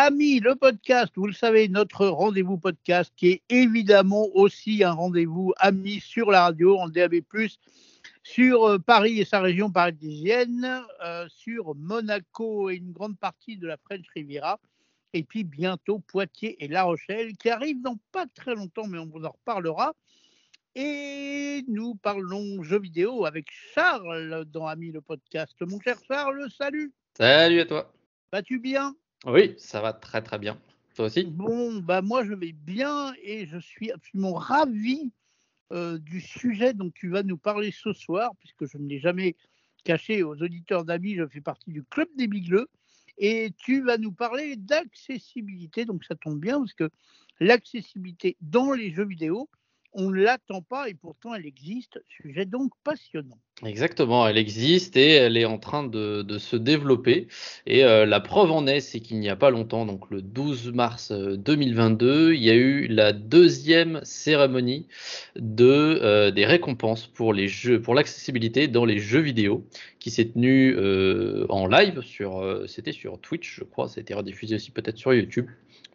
Ami, le podcast, vous le savez, notre rendez-vous podcast qui est évidemment aussi un rendez-vous ami sur la radio en DAB+, sur euh, Paris et sa région parisienne, euh, sur Monaco et une grande partie de la French Riviera, et puis bientôt Poitiers et La Rochelle qui arrivent dans pas très longtemps, mais on vous en reparlera. Et nous parlons jeux vidéo avec Charles dans Ami le podcast. Mon cher Charles, salut. Salut à toi. Vas-tu bien? Oui, ça va très très bien. Toi aussi? Bon, bah moi je vais bien et je suis absolument ravi euh, du sujet dont tu vas nous parler ce soir, puisque je ne l'ai jamais caché aux auditeurs d'amis, je fais partie du Club des Bigleux, et tu vas nous parler d'accessibilité, donc ça tombe bien, parce que l'accessibilité dans les jeux vidéo, on ne l'attend pas et pourtant elle existe. Sujet donc passionnant. Exactement, elle existe et elle est en train de, se développer. Et euh, la preuve en est, c'est qu'il n'y a pas longtemps, donc le 12 mars 2022, euh, il y a eu la deuxième cérémonie euh, des récompenses pour l'accessibilité dans les jeux vidéo, qui s'est tenue en live sur, c'était sur Twitch, je crois, été rediffusé aussi peut-être sur YouTube.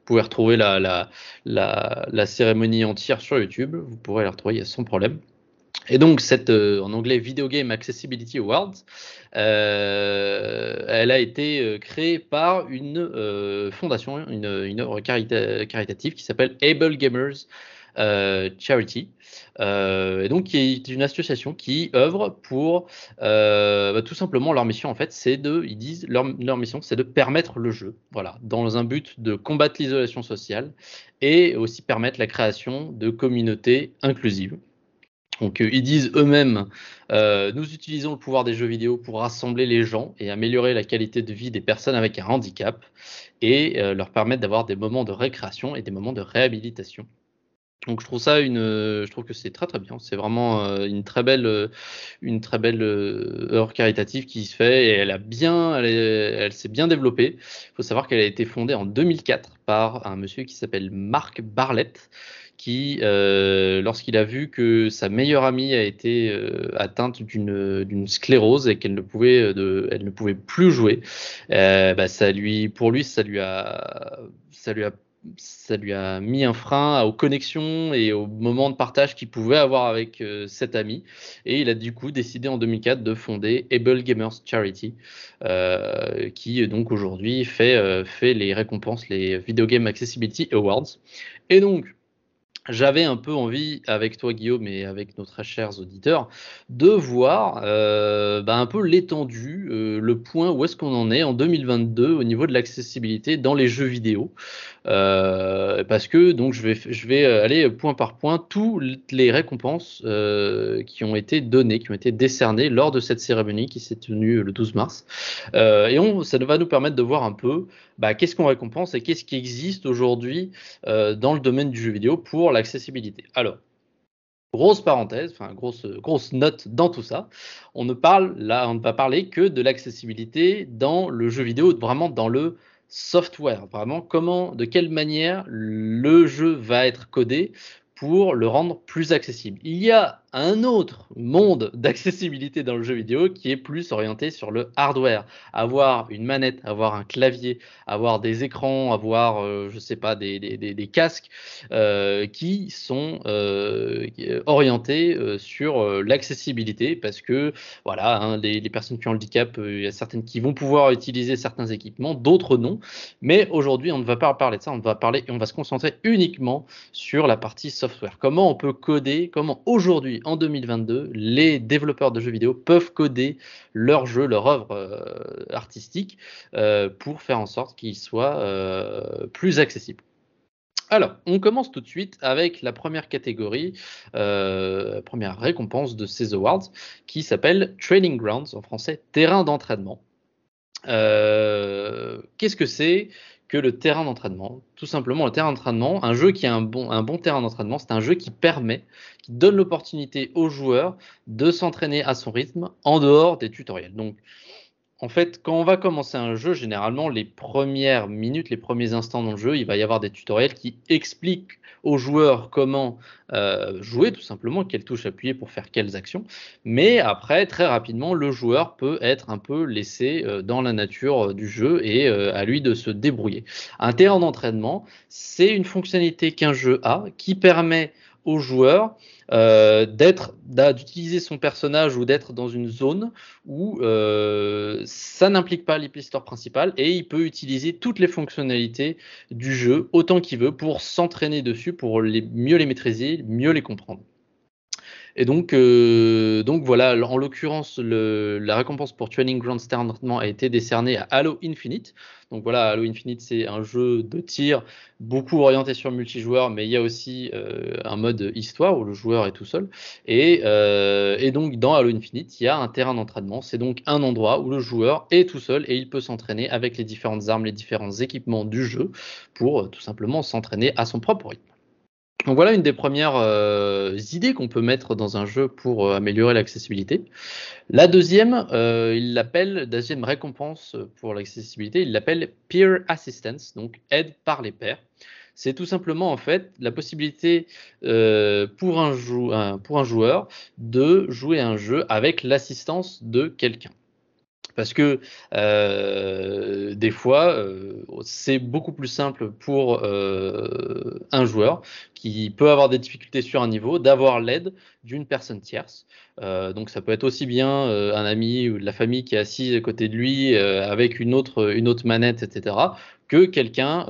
Vous pouvez retrouver la, cérémonie entière sur YouTube. Vous pourrez la retrouver sans problème. Et donc, cette, euh, en anglais, Video Game Accessibility Awards, euh, elle a été euh, créée par une fondation, une, une œuvre caritative qui s'appelle Able Gamers euh, Charity, euh, et donc qui est une association qui œuvre pour euh, bah, tout simplement leur mission en fait, c'est de, ils disent leur, leur mission, c'est de permettre le jeu, voilà, dans un but de combattre l'isolation sociale et aussi permettre la création de communautés inclusives. Donc ils disent eux-mêmes, nous utilisons le pouvoir des jeux vidéo pour rassembler les gens et améliorer la qualité de vie des personnes avec un handicap et leur permettre d'avoir des moments de récréation et des moments de réhabilitation. Donc je trouve ça une, je trouve que c'est très très bien. C'est vraiment euh, une très belle, euh, une très belle euh, œuvre caritative qui se fait et elle a bien, elle, elle s'est bien développée. Il faut savoir qu'elle a été fondée en 2004 par un monsieur qui s'appelle Marc Barlett, qui, lorsqu'il a vu que sa meilleure amie a été atteinte d'une, sclérose et qu'elle ne pouvait, de, elle ne pouvait plus jouer, bah, ça lui, pour lui, ça lui a, ça lui a ça lui a mis un frein aux connexions et aux moments de partage qu'il pouvait avoir avec euh, cet ami. Et il a du coup décidé en 2004 de fonder Able Gamers Charity, euh, qui donc aujourd'hui fait, euh, fait les récompenses, les Video Game Accessibility Awards. Et donc, j'avais un peu envie, avec toi Guillaume et avec nos très chers auditeurs, de voir euh, bah, un peu l'étendue, euh, le point où est-ce qu'on en est en 2022 au niveau de l'accessibilité dans les jeux vidéo. Euh, parce que donc je vais, aller point par point toutes les récompenses qui ont été données, qui ont été décernées lors de cette cérémonie qui s'est tenue le 12 mars. et ça va nous permettre de voir un peu bah, qu'est-ce qu'on récompense et qu'est-ce qui existe aujourd'hui dans le domaine du jeu vidéo pour l'accessibilité. Alors, grosse parenthèse, enfin grosse grosse note dans tout ça. On ne parle là, on ne va parler que de l'accessibilité dans le jeu vidéo, vraiment dans le software, vraiment comment, de quelle manière le jeu va être codé pour le rendre plus accessible. Il y a un autre monde d'accessibilité dans le jeu vidéo qui est plus orienté sur le hardware. Avoir une manette, avoir un clavier, avoir des écrans, avoir, euh, je sais pas, des, casques euh, qui sont euh, orientés euh, sur l'accessibilité parce que, voilà, hein, les, les, personnes qui ont le handicap, il y a certaines qui vont pouvoir utiliser certains équipements, d'autres non. Mais aujourd'hui, on ne va pas parler de ça, on va parler et on va se concentrer uniquement sur la partie software. Comment on peut coder, comment aujourd'hui, en 2022, les développeurs de jeux vidéo peuvent coder leur jeu, leur œuvre euh, artistique euh, pour faire en sorte qu'ils soient euh, plus accessibles. Alors, on commence tout de suite avec la première catégorie, première récompense de ces awards, qui s'appelle Training Grounds, en français terrain d'entraînement. Qu'est-ce que c'est? Le terrain d'entraînement. Tout simplement, le terrain d'entraînement, un jeu qui a un bon, un bon terrain d'entraînement, c'est un jeu qui permet, qui donne l'opportunité aux joueurs de s'entraîner à son rythme en dehors des tutoriels. Donc, en fait, quand on va commencer un jeu, généralement, les premières minutes, les premiers instants dans le jeu, il va y avoir des tutoriels qui expliquent aux joueurs comment euh, jouer, tout simplement, quelles touches appuyer pour faire quelles actions. Mais après, très rapidement, le joueur peut être un peu laissé euh, dans la nature euh, du jeu et à lui de se débrouiller. Un terrain d'entraînement, c'est une fonctionnalité qu'un jeu a qui permet aux joueurs euh, d'être, d'utiliser son personnage ou d'être dans une zone où euh, ça n'implique pas l'histoire principale et il peut utiliser toutes les fonctionnalités du jeu autant qu'il veut pour s'entraîner dessus, pour les, mieux les maîtriser, mieux les comprendre. Et donc, euh, donc voilà, en l'occurrence, la récompense pour Training Ground Standardement a été décernée à Halo Infinite. Donc voilà, Halo Infinite, c'est un jeu de tir beaucoup orienté sur multijoueur, mais il y a aussi euh, un mode histoire où le joueur est tout seul. Et, euh, et donc dans Halo Infinite, il y a un terrain d'entraînement. C'est donc un endroit où le joueur est tout seul et il peut s'entraîner avec les différentes armes, les différents équipements du jeu pour tout simplement s'entraîner à son propre rythme. Donc voilà une des premières euh, idées qu'on peut mettre dans un jeu pour euh, améliorer l'accessibilité. La deuxième, euh, il l'appelle, deuxième récompense pour l'accessibilité, il l'appelle peer assistance, donc aide par les pairs. C'est tout simplement en fait la possibilité pour, un joueur de jouer un jeu avec l'assistance de quelqu'un. Parce que des fois, c'est beaucoup plus simple pour euh, un joueur qui peut avoir des difficultés sur un niveau d'avoir l'aide d'une personne tierce. donc ça peut être aussi bien un ami ou de la famille qui est assis à côté de lui avec une autre manette, etc., que quelqu'un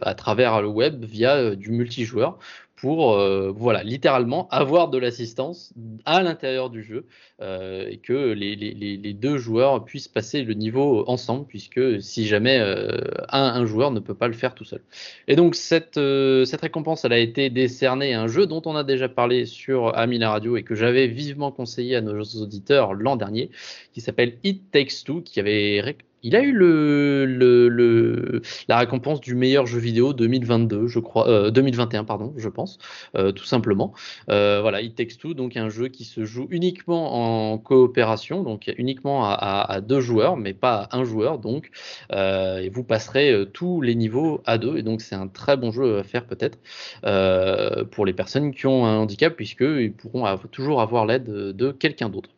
à travers le web via du multijoueur pour euh, voilà littéralement avoir de l'assistance à l'intérieur du jeu euh, et que les, deux joueurs puissent passer le niveau ensemble puisque si jamais euh, un, joueur ne peut pas le faire tout seul. Et donc cette, récompense elle a été décernée à un jeu dont on a déjà parlé sur Amila Radio et que j'avais vivement conseillé à nos auditeurs l'an dernier qui s'appelle It Takes Two qui avait il a eu le, la récompense du meilleur jeu vidéo 2022, je crois, euh, 2021 pardon, je pense, euh, tout simplement. Euh, voilà, It donc un jeu qui se joue uniquement en coopération, donc uniquement à, deux joueurs, mais pas à un joueur, donc euh, vous passerez euh, tous les niveaux à deux, et donc c'est un très bon jeu à faire peut-être euh, pour les personnes qui ont un handicap, puisqu'ils pourront toujours avoir l'aide de quelqu'un d'autre.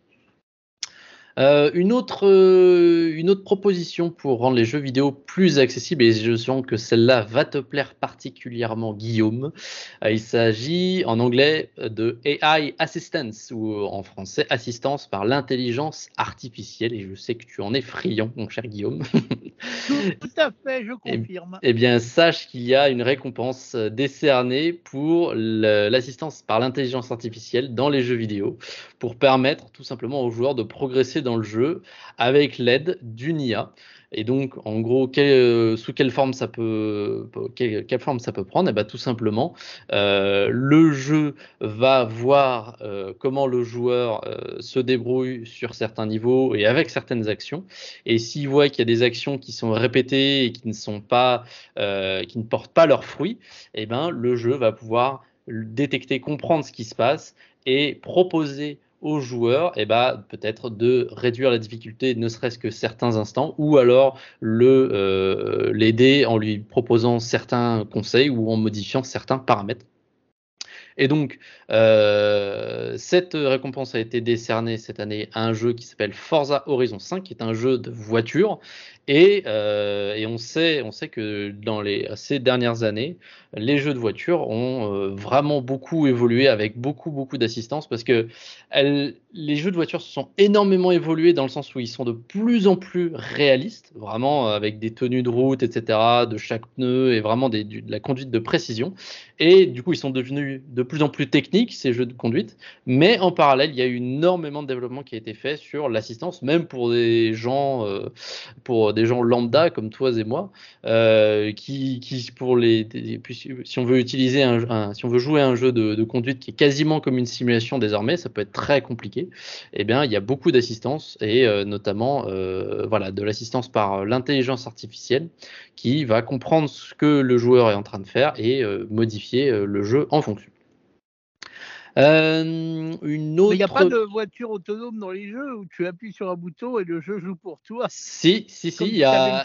Euh, une, autre, euh, une autre proposition pour rendre les jeux vidéo plus accessibles, et je sens que celle-là va te plaire particulièrement, Guillaume. Euh, il s'agit en anglais de AI Assistance, ou en français assistance par l'intelligence artificielle, et je sais que tu en es friand, mon cher Guillaume. Tout, à fait, je confirme. Eh, bien, sache qu'il y a une récompense décernée pour l'assistance par l'intelligence artificielle dans les jeux vidéo, pour permettre tout simplement aux joueurs de progresser dans le jeu avec l'aide d'une IA. Et donc, en gros, euh, sous quelle forme ça peut, quelle, forme ça peut prendre? Et eh ben, tout simplement, euh, le jeu va voir euh, comment le joueur se débrouille sur certains niveaux et avec certaines actions. Et s'il voit qu'il y a des actions qui sont répétées et qui ne sont pas, qui ne portent pas leurs fruits, et eh ben, le jeu va pouvoir détecter, comprendre ce qui se passe et proposer aux joueurs, et eh ben, peut-être de réduire la difficulté, ne serait-ce que certains instants, ou alors le euh, l'aider en lui proposant certains conseils ou en modifiant certains paramètres. Et donc, euh, cette récompense a été décernée cette année à un jeu qui s'appelle Forza Horizon 5, qui est un jeu de voiture. Et, euh, et on, sait, on sait que dans les, ces dernières années, les jeux de voiture ont euh, vraiment beaucoup évolué avec beaucoup, beaucoup d'assistance parce que elles, les jeux de voiture se sont énormément évolués dans le sens où ils sont de plus en plus réalistes, vraiment avec des tenues de route, etc., de chaque pneu et vraiment des, de la conduite de précision. Et du coup, ils sont devenus de plus en plus techniques, ces jeux de conduite. Mais en parallèle, il y a eu énormément de développement qui a été fait sur l'assistance, même pour des gens, euh, pour des gens lambda comme toi et moi, euh, qui, pour les, si on veut utiliser un, si on veut jouer un jeu de, conduite qui est quasiment comme une simulation désormais, ça peut être très compliqué. Eh bien, il y a beaucoup d'assistance et euh, notamment, euh, voilà, de l'assistance par l'intelligence artificielle qui va comprendre ce que le joueur est en train de faire et modifier le jeu en fonction. Euh, une autre. il n'y a pas de voiture autonome dans les jeux où tu appuies sur un bouton et le jeu joue pour toi. Si, si, si, il y a.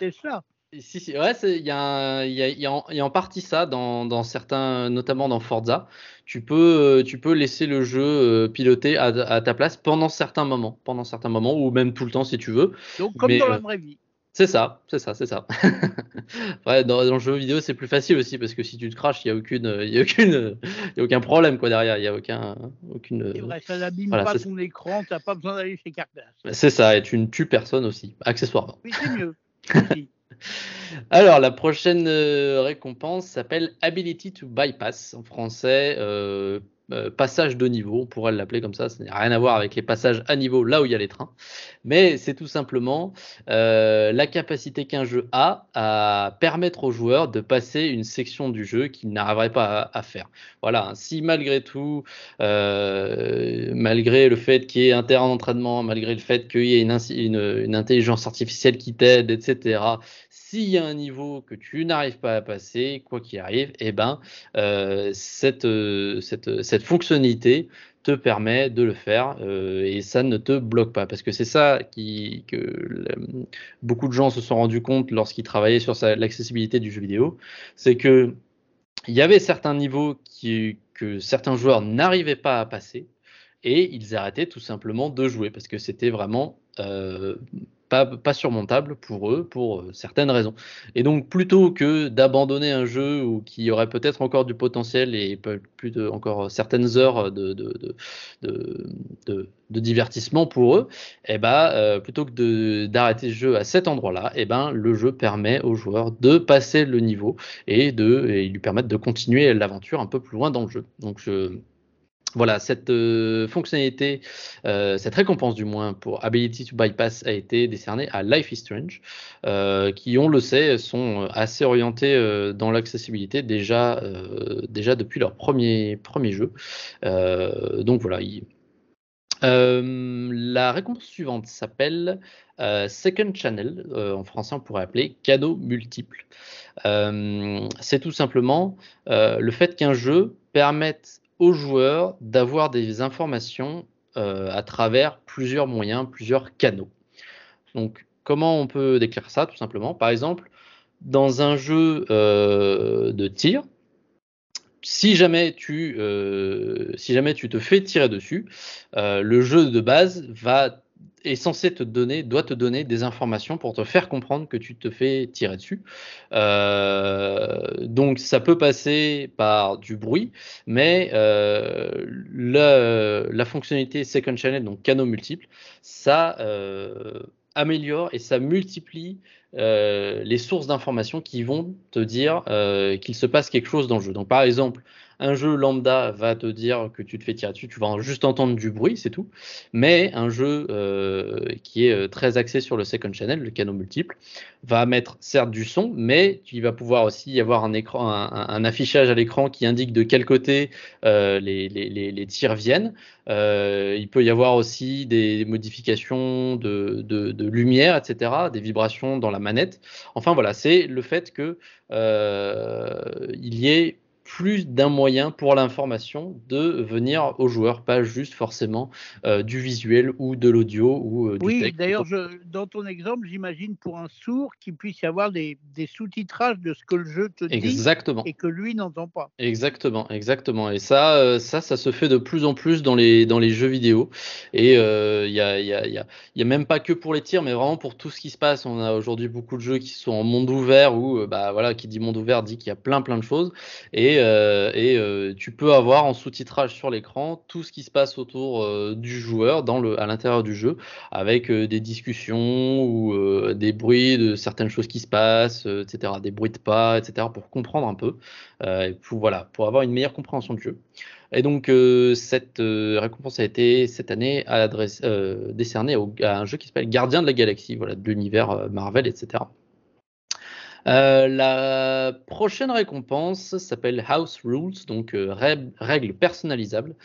Si, si, ouais, il y, a, y, y, a en partie ça dans, dans, certains, notamment dans Forza. Tu peux, tu peux laisser le jeu euh, piloter à, à, ta place pendant certains moments, pendant certains moments, ou même tout le temps si tu veux. Donc comme dans la vraie vie. C'est ça, c'est ça, c'est ça. ouais, dans, dans, le jeu vidéo, c'est plus facile aussi parce que si tu te craches, il n'y a aucune, il y a aucune, il y a aucun problème quoi derrière. Il y a aucun, aucune. C'est vrai, ça n'abîme pas ton écran. T'as pas besoin d'aller chez Cardass. C'est ça, et tu ne tues personne aussi, accessoirement. Oui, c'est mieux. Alors, la prochaine euh, récompense s'appelle Ability to Bypass en français. Euh, euh, passage de niveau, on pourrait l'appeler comme ça, ça n'a rien à voir avec les passages à niveau là où il y a les trains, mais c'est tout simplement euh, la capacité qu'un jeu a à permettre aux joueurs de passer une section du jeu qu'ils n'arriveraient pas à, faire. Voilà, si malgré tout, euh, malgré le fait qu'il y ait un terrain d'entraînement, malgré le fait qu'il y ait une, intelligence artificielle qui t'aide, etc., s'il y a un niveau que tu n'arrives pas à passer, quoi qu'il arrive, eh ben, cette, cette, fonctionnalité te permet de le faire euh, et ça ne te bloque pas. Parce que c'est ça qui, que beaucoup de gens se sont rendus compte lorsqu'ils travaillaient sur l'accessibilité du jeu vidéo, c'est que il y avait certains niveaux qui, que certains joueurs n'arrivaient pas à passer et ils arrêtaient tout simplement de jouer parce que c'était vraiment euh, pas, surmontable pour eux pour euh, certaines raisons. Et donc plutôt que d'abandonner un jeu qui aurait peut-être encore du potentiel et plus de, encore certaines heures de, divertissement pour eux, eh ben, euh, plutôt que d'arrêter le jeu à cet endroit-là, eh ben, le jeu permet aux joueurs de passer le niveau et de lui permettre de continuer l'aventure un peu plus loin dans le jeu. Donc voilà, cette euh, fonctionnalité, euh, cette récompense du moins pour Ability to Bypass a été décernée à Life is Strange, euh, qui, on le sait, sont assez orientés dans l'accessibilité déjà, déjà depuis leur premier, premier jeu. donc voilà. la récompense suivante s'appelle Second Channel, en français on pourrait appeler cadeau multiple. C'est tout simplement le fait qu'un jeu permette aux joueurs d'avoir des informations euh, à travers plusieurs moyens, plusieurs canaux. Donc, comment on peut décrire ça Tout simplement, par exemple, dans un jeu euh, de tir, si jamais tu, euh, si jamais tu te fais tirer dessus, le jeu de base va est censé te donner, doit te donner des informations pour te faire comprendre que tu te fais tirer dessus. Euh, donc ça peut passer par du bruit, mais euh, la, fonctionnalité Second Channel, donc canaux multiples, ça euh, améliore et ça multiplie les sources d'informations qui vont te dire qu'il se passe quelque chose dans le jeu. Donc par exemple, un jeu lambda va te dire que tu te fais tirer dessus, tu vas juste entendre du bruit, c'est tout. Mais un jeu euh, qui est euh, très axé sur le second channel, le canon multiple, va mettre certes du son, mais il va pouvoir aussi y avoir un affichage à l'écran qui indique de quel côté euh, les, les, tirs viennent. il peut y avoir aussi des modifications de, de, lumière, etc., des vibrations dans la manette. Enfin voilà, c'est le fait que il y ait plus d'un moyen pour l'information de venir aux joueurs, pas juste forcément euh, du visuel ou de l'audio ou euh, du Oui, d'ailleurs, dans ton exemple, j'imagine pour un sourd qu'il puisse y avoir des, sous-titrages de ce que le jeu te exactement. dit et que lui n'entend pas. Exactement, exactement. Et ça, euh, ça, ça se fait de plus en plus dans les, dans les jeux vidéo. Et il n'y a, y a, y a, y a, même pas que pour les tirs, mais vraiment pour tout ce qui se passe. On a aujourd'hui beaucoup de jeux qui sont en monde ouvert ou, bah voilà, qui dit monde ouvert dit qu'il y a plein plein de choses. Et euh, et euh, tu peux avoir en sous-titrage sur l'écran tout ce qui se passe autour euh, du joueur à l'intérieur du jeu, avec des discussions ou des bruits de certaines choses qui se passent, etc., des bruits de pas, etc., pour comprendre un peu, pour, avoir une meilleure compréhension du jeu. Et donc, cette récompense a été cette année décernée à un jeu qui s'appelle Gardien de la Galaxie, de l'univers Marvel, etc. Euh, la prochaine récompense s'appelle House Rules, donc euh, règles personnalisables,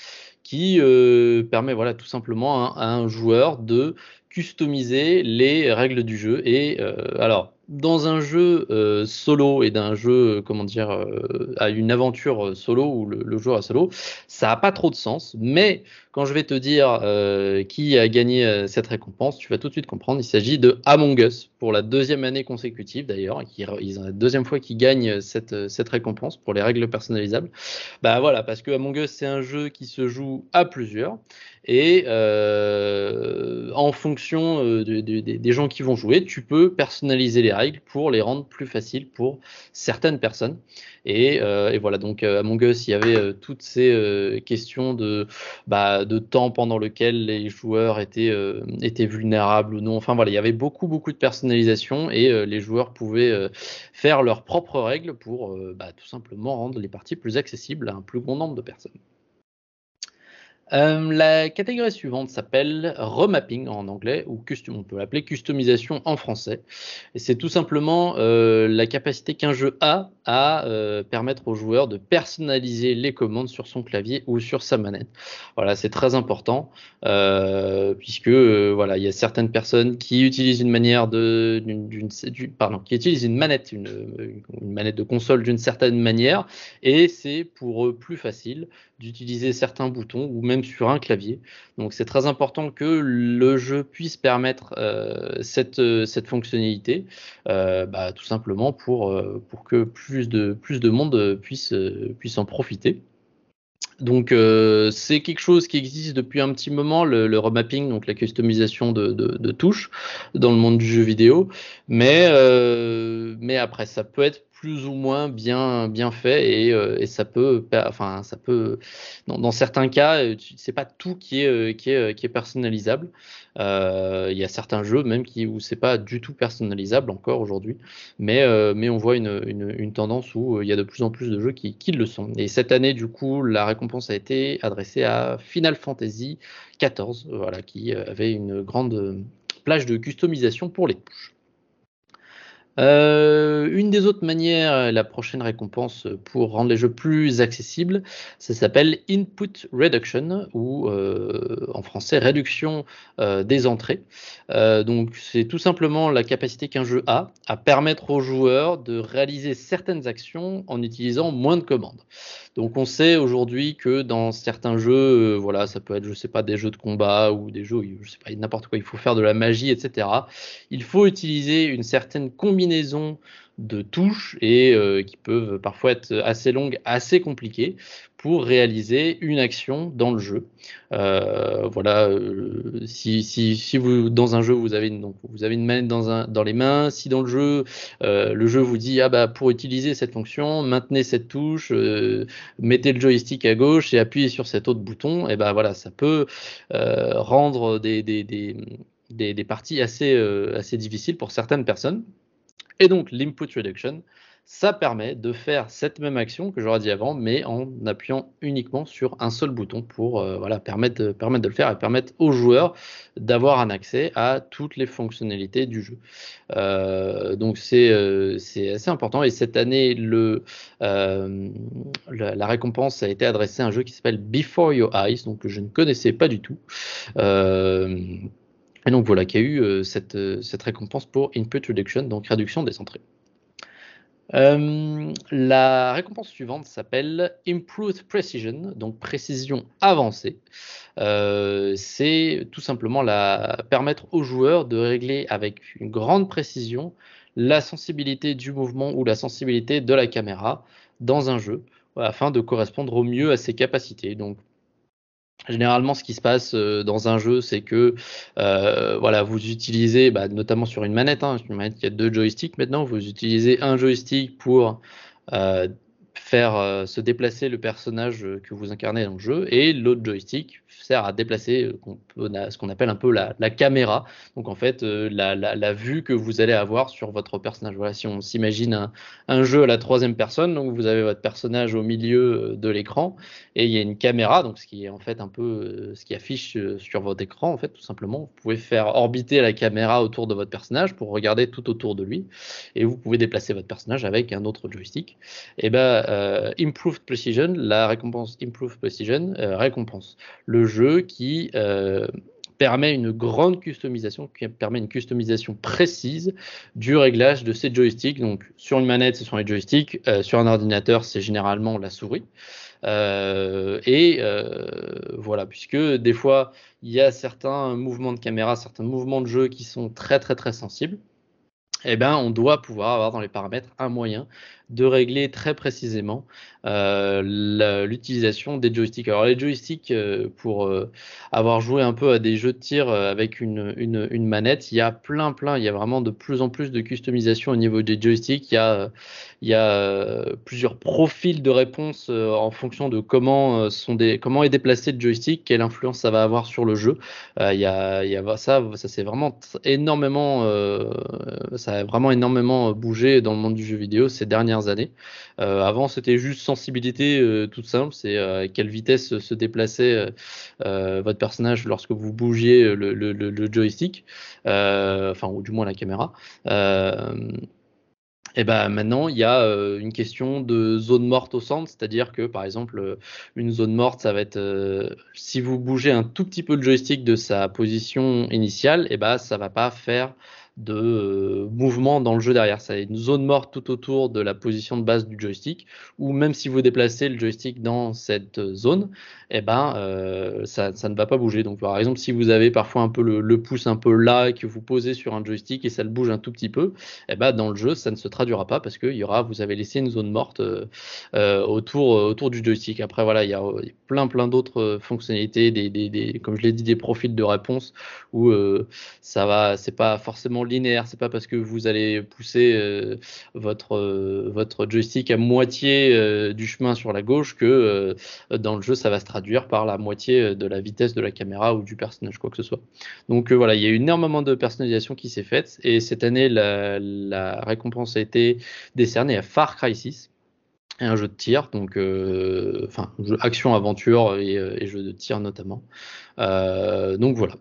qui euh, permet voilà tout simplement à, un joueur de customiser les règles du jeu. Et alors, dans un jeu solo et d'un jeu, comment dire, à une aventure solo où le, joueur est solo, ça n'a pas trop de sens. Mais quand je vais te dire euh, qui a gagné cette récompense, tu vas tout de suite comprendre. Il s'agit de Among Us pour la deuxième année consécutive d'ailleurs. Ils ont la deuxième fois qu'ils gagnent cette, cette récompense pour les règles personnalisables. Bah voilà, parce que Among Us c'est un jeu qui se joue à plusieurs et euh, en fonction euh, des gens qui vont jouer, tu peux personnaliser les règles pour les rendre plus faciles pour certaines personnes. Et, euh, voilà, donc à Among Us, il y avait toutes ces questions de, bah, de temps pendant lequel les joueurs étaient, étaient vulnérables ou non. Enfin voilà, il y avait beaucoup, beaucoup de personnalisation et les joueurs pouvaient faire leurs propres règles pour bah, tout simplement rendre les parties plus accessibles à un plus grand nombre de personnes. Euh, la catégorie suivante s'appelle remapping en anglais ou custom, on peut l'appeler customisation en français. Et c'est tout simplement euh, la capacité qu'un jeu a à euh, permettre aux joueurs de personnaliser les commandes sur son clavier ou sur sa manette. Voilà, c'est très important puisque voilà, il y a certaines personnes qui utilisent une manière de, pardon, qui utilisent une manette, une manette de console d'une certaine manière et c'est pour eux plus facile d'utiliser certains boutons ou même sur un clavier. Donc c'est très important que le jeu puisse permettre euh, cette, euh, cette fonctionnalité, euh, bah, tout simplement pour, pour que plus de, plus de monde puisse, puisse en profiter. Donc c'est quelque chose qui existe depuis un petit moment, le, remapping, donc la customisation de, de, touches dans le monde du jeu vidéo. Mais, mais après, ça peut être plus ou moins bien bien fait et, euh, ça peut enfin ça peut dans, certains cas euh, c'est pas tout qui est euh, qui est qui est personnalisable. Il y a certains jeux même qui où c'est pas du tout personnalisable encore aujourd'hui mais mais on voit une, tendance où il y a de plus en plus de jeux qui, le sont. Et cette année du coup la récompense a été adressée à Final Fantasy 14 voilà qui avait une grande plage de customisation pour les touches euh, une des autres manières, la prochaine récompense pour rendre les jeux plus accessibles, ça s'appelle Input Reduction ou euh, en français réduction euh, des entrées. donc c'est tout simplement la capacité qu'un jeu a à permettre aux joueurs de réaliser certaines actions en utilisant moins de commandes. Donc on sait aujourd'hui que dans certains jeux, euh, voilà, ça peut être, je sais pas, des jeux de combat ou des jeux, je sais pas, n'importe quoi, il faut faire de la magie, etc. Il faut utiliser une certaine combinaison de touches et euh, qui peuvent parfois être assez longues, assez compliquées pour réaliser une action dans le jeu. Euh, voilà, euh, si, vous dans un jeu vous avez une, manette dans, les mains, si dans le jeu le jeu vous dit ah bah pour utiliser cette fonction maintenez cette touche, mettez le joystick à gauche et appuyez sur cet autre bouton, et ben voilà ça peut rendre des, parties assez difficiles pour certaines personnes. Et donc l'input reduction, ça permet de faire cette même action que j'aurais dit avant, mais en appuyant uniquement sur un seul bouton pour euh, voilà, permettre, de, permettre de le faire et permettre aux joueurs d'avoir un accès à toutes les fonctionnalités du jeu. Euh, donc euh, c'est assez important. Et cette année, le, la, la, récompense a été adressée à un jeu qui s'appelle Before Your Eyes, donc que je ne connaissais pas du tout. Et donc voilà, qui a eu euh, cette, euh, cette, récompense pour Input Reduction, donc réduction des entrées. Euh, la récompense suivante s'appelle Improved Precision, donc précision avancée. c'est tout simplement la, permettre aux joueurs de régler avec une grande précision la sensibilité du mouvement ou la sensibilité de la caméra dans un jeu afin de correspondre au mieux à ses capacités. Donc Généralement, ce qui se passe euh, dans un jeu, c'est que euh, voilà, vous utilisez, bah, notamment sur une manette, hein, une manette qui a deux joysticks maintenant, vous utilisez un joystick pour euh, faire se déplacer le personnage que vous incarnez dans le jeu, et l'autre joystick sert à déplacer euh, ce qu'on appelle un peu la, caméra. Donc en fait, euh, la, vue que vous allez avoir sur votre personnage. Voilà, si on s'imagine un, jeu à la troisième personne, donc vous avez votre personnage au milieu euh, de l'écran et il y a une caméra, donc ce qui est en fait un peu ce qui affiche sur votre écran, en fait, tout simplement. Vous pouvez faire orbiter la caméra autour de votre personnage pour regarder tout autour de lui et vous pouvez déplacer votre personnage avec un autre joystick. Et ben, Improved Precision, la récompense Improved Precision récompense le jeu qui euh, permet une grande customisation, qui permet une customisation précise du réglage de ces joysticks. Donc sur une manette, ce sont les joysticks, euh, sur un ordinateur, c'est généralement la souris. Euh, et voilà, puisque des fois, il y a certains mouvements de caméra, certains mouvements de jeu qui sont très très très sensibles. Eh ben, on doit pouvoir avoir dans les paramètres un moyen de régler très précisément euh, l'utilisation des joysticks. Alors les joysticks, euh, pour euh, avoir joué un peu à des jeux de tir avec une, une, manette, il y a plein plein, il y a vraiment de plus en plus de customisation au niveau des joysticks. Il y a, il y a plusieurs profils de réponse en fonction de comment, sont des, comment est déplacé le joystick, quelle influence ça va avoir sur le jeu. il, y a, il y a ça, ça c'est vraiment énormément, ça a vraiment énormément bougé dans le monde du jeu vidéo ces dernières années. Euh, avant, c'était juste sensibilité euh, toute simple, c'est euh, à quelle vitesse se déplaçait votre personnage lorsque vous bougiez le, joystick, enfin ou du moins la caméra. Et ben maintenant, il y a une question de zone morte au centre, c'est-à-dire que par exemple, une zone morte, ça va être si vous bougez un tout petit peu le joystick de sa position initiale, et ben ça va pas faire de euh, mouvement dans le jeu derrière. A une zone morte tout autour de la position de base du joystick, ou même si vous déplacez le joystick dans cette zone, eh ben, euh, ça, ne va pas bouger. Donc, par exemple, si vous avez parfois un peu le, pouce un peu là, que vous posez sur un joystick et ça le bouge un tout petit peu, eh ben, dans le jeu, ça ne se traduira pas parce que y aura, vous avez laissé une zone morte euh, autour, autour du joystick. Après, voilà, il y a, plein, plein d'autres fonctionnalités, des, comme je l'ai dit, des profils de réponse où ça va, c'est pas forcément linéaire. C'est pas parce que vous allez pousser euh, votre, euh, votre joystick à moitié euh, du chemin sur la gauche que dans le jeu ça va se traduire par la moitié de la vitesse de la caméra ou du personnage, quoi que ce soit. Donc voilà, il y a eu énormément de personnalisation qui s'est faite et cette année la, récompense a été décernée à Far Cry 6 un jeu de tir, donc enfin action aventure et, et, jeu de tir notamment. donc voilà.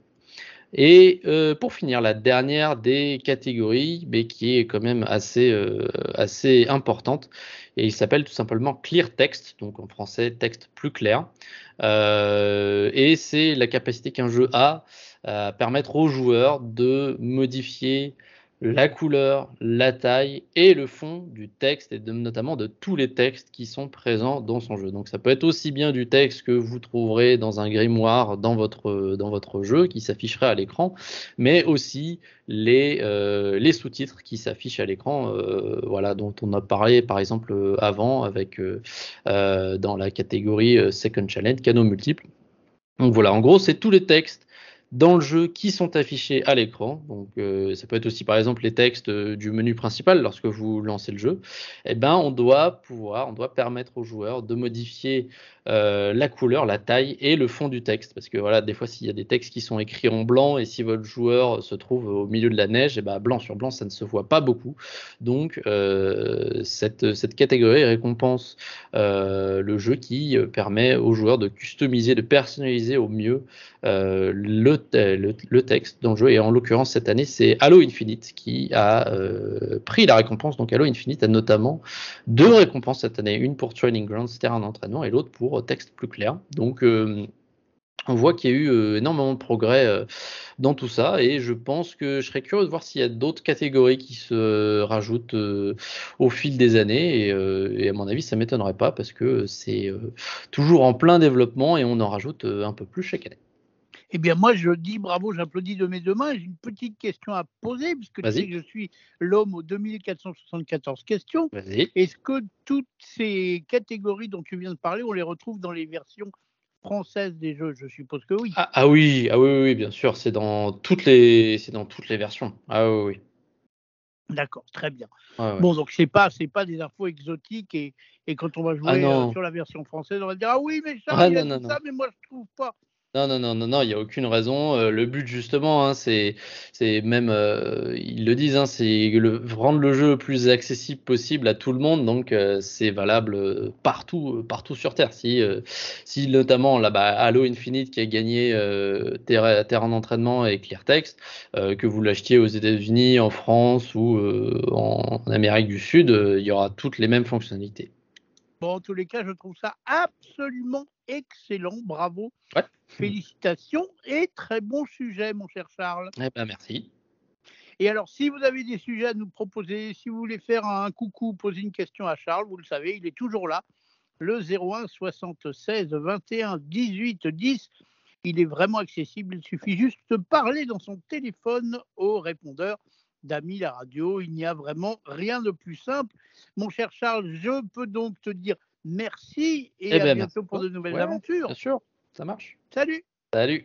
Et euh, pour finir, la dernière des catégories, mais qui est quand même assez, euh, assez importante, et il s'appelle tout simplement Clear Text, donc en français texte plus clair. Euh, et c'est la capacité qu'un jeu a à permettre aux joueurs de modifier la couleur, la taille et le fond du texte et notamment de tous les textes qui sont présents dans son jeu. Donc ça peut être aussi bien du texte que vous trouverez dans un grimoire dans votre, dans votre jeu qui s'afficherait à l'écran, mais aussi les, euh, les sous-titres qui s'affichent à l'écran, euh, voilà, dont on a parlé par exemple avant avec euh, dans la catégorie Second Challenge, canaux multiples. Donc voilà, en gros, c'est tous les textes dans le jeu qui sont affichés à l'écran. Donc euh, ça peut être aussi par exemple les textes euh, du menu principal lorsque vous lancez le jeu. Eh ben on doit pouvoir, on doit permettre aux joueurs de modifier euh, la couleur, la taille et le fond du texte. Parce que voilà, des fois s'il y a des textes qui sont écrits en blanc et si votre joueur se trouve au milieu de la neige, eh ben, blanc sur blanc ça ne se voit pas beaucoup. Donc cette, catégorie récompense le jeu qui permet aux joueurs de customiser, de personnaliser au mieux le le, texte dans le jeu. Et en l'occurrence, cette année, c'est Halo Infinite qui a euh, pris la récompense. Donc Halo Infinite a notamment deux récompenses cette année. Une pour Training Grounds, terrain d'entraînement, et l'autre pour texte plus clair. Donc euh, on voit qu'il y a eu euh, énormément de progrès dans tout ça et je pense que je serais curieux de voir s'il y a d'autres catégories qui se rajoutent au fil des années et, à mon avis ça m'étonnerait pas parce que c'est toujours en plein développement et on en rajoute un peu plus chaque année. Eh bien, moi, je dis bravo, j'applaudis de mes deux mains. J'ai une petite question à poser, puisque tu sais que je suis l'homme aux 2474 questions. Est-ce que toutes ces catégories dont tu viens de parler, on les retrouve dans les versions françaises des jeux? Je suppose que oui. Ah, ah oui, ah oui, oui, bien sûr, c'est dans toutes les, c'est dans toutes les versions. Ah oui, oui. D'accord, très bien. Bon, donc c'est pas, c'est pas des infos exotiques et, et quand on va jouer ah euh, sur la version française, on va dire ah oui, mais ça, ah, non, non, ça, mais moi je trouve pas. Non, non, non, non, non, il n'y a aucune raison. Euh, le but, justement, hein, c'est, c'est même, euh, ils le disent, hein, c'est le, rendre le jeu le plus accessible possible à tout le monde. Donc, euh, c'est valable partout, partout sur Terre. Si, si notamment là, bas Halo Infinite qui a gagné Terre, Terre en entraînement et ClearText, que vous l'achetiez aux États-Unis, en France ou en Amérique du Sud, il y aura toutes les mêmes fonctionnalités. Bon, en tous les cas, je trouve ça absolument excellent. Bravo. Ouais. Félicitations et très bon sujet, mon cher Charles. Eh ben, merci. Et alors, si vous avez des sujets à nous proposer, si vous voulez faire un coucou, poser une question à Charles, vous le savez, il est toujours là. Le 01 76 21 18 10. Il est vraiment accessible. Il suffit juste de parler dans son téléphone au répondeur d'Ami la radio. Il n'y a vraiment rien de plus simple. Mon cher Charles, je peux donc te dire merci et Eh à ben, bientôt pour de nouvelles Ouais, aventures. Bien sûr, ça marche. Salut Salut.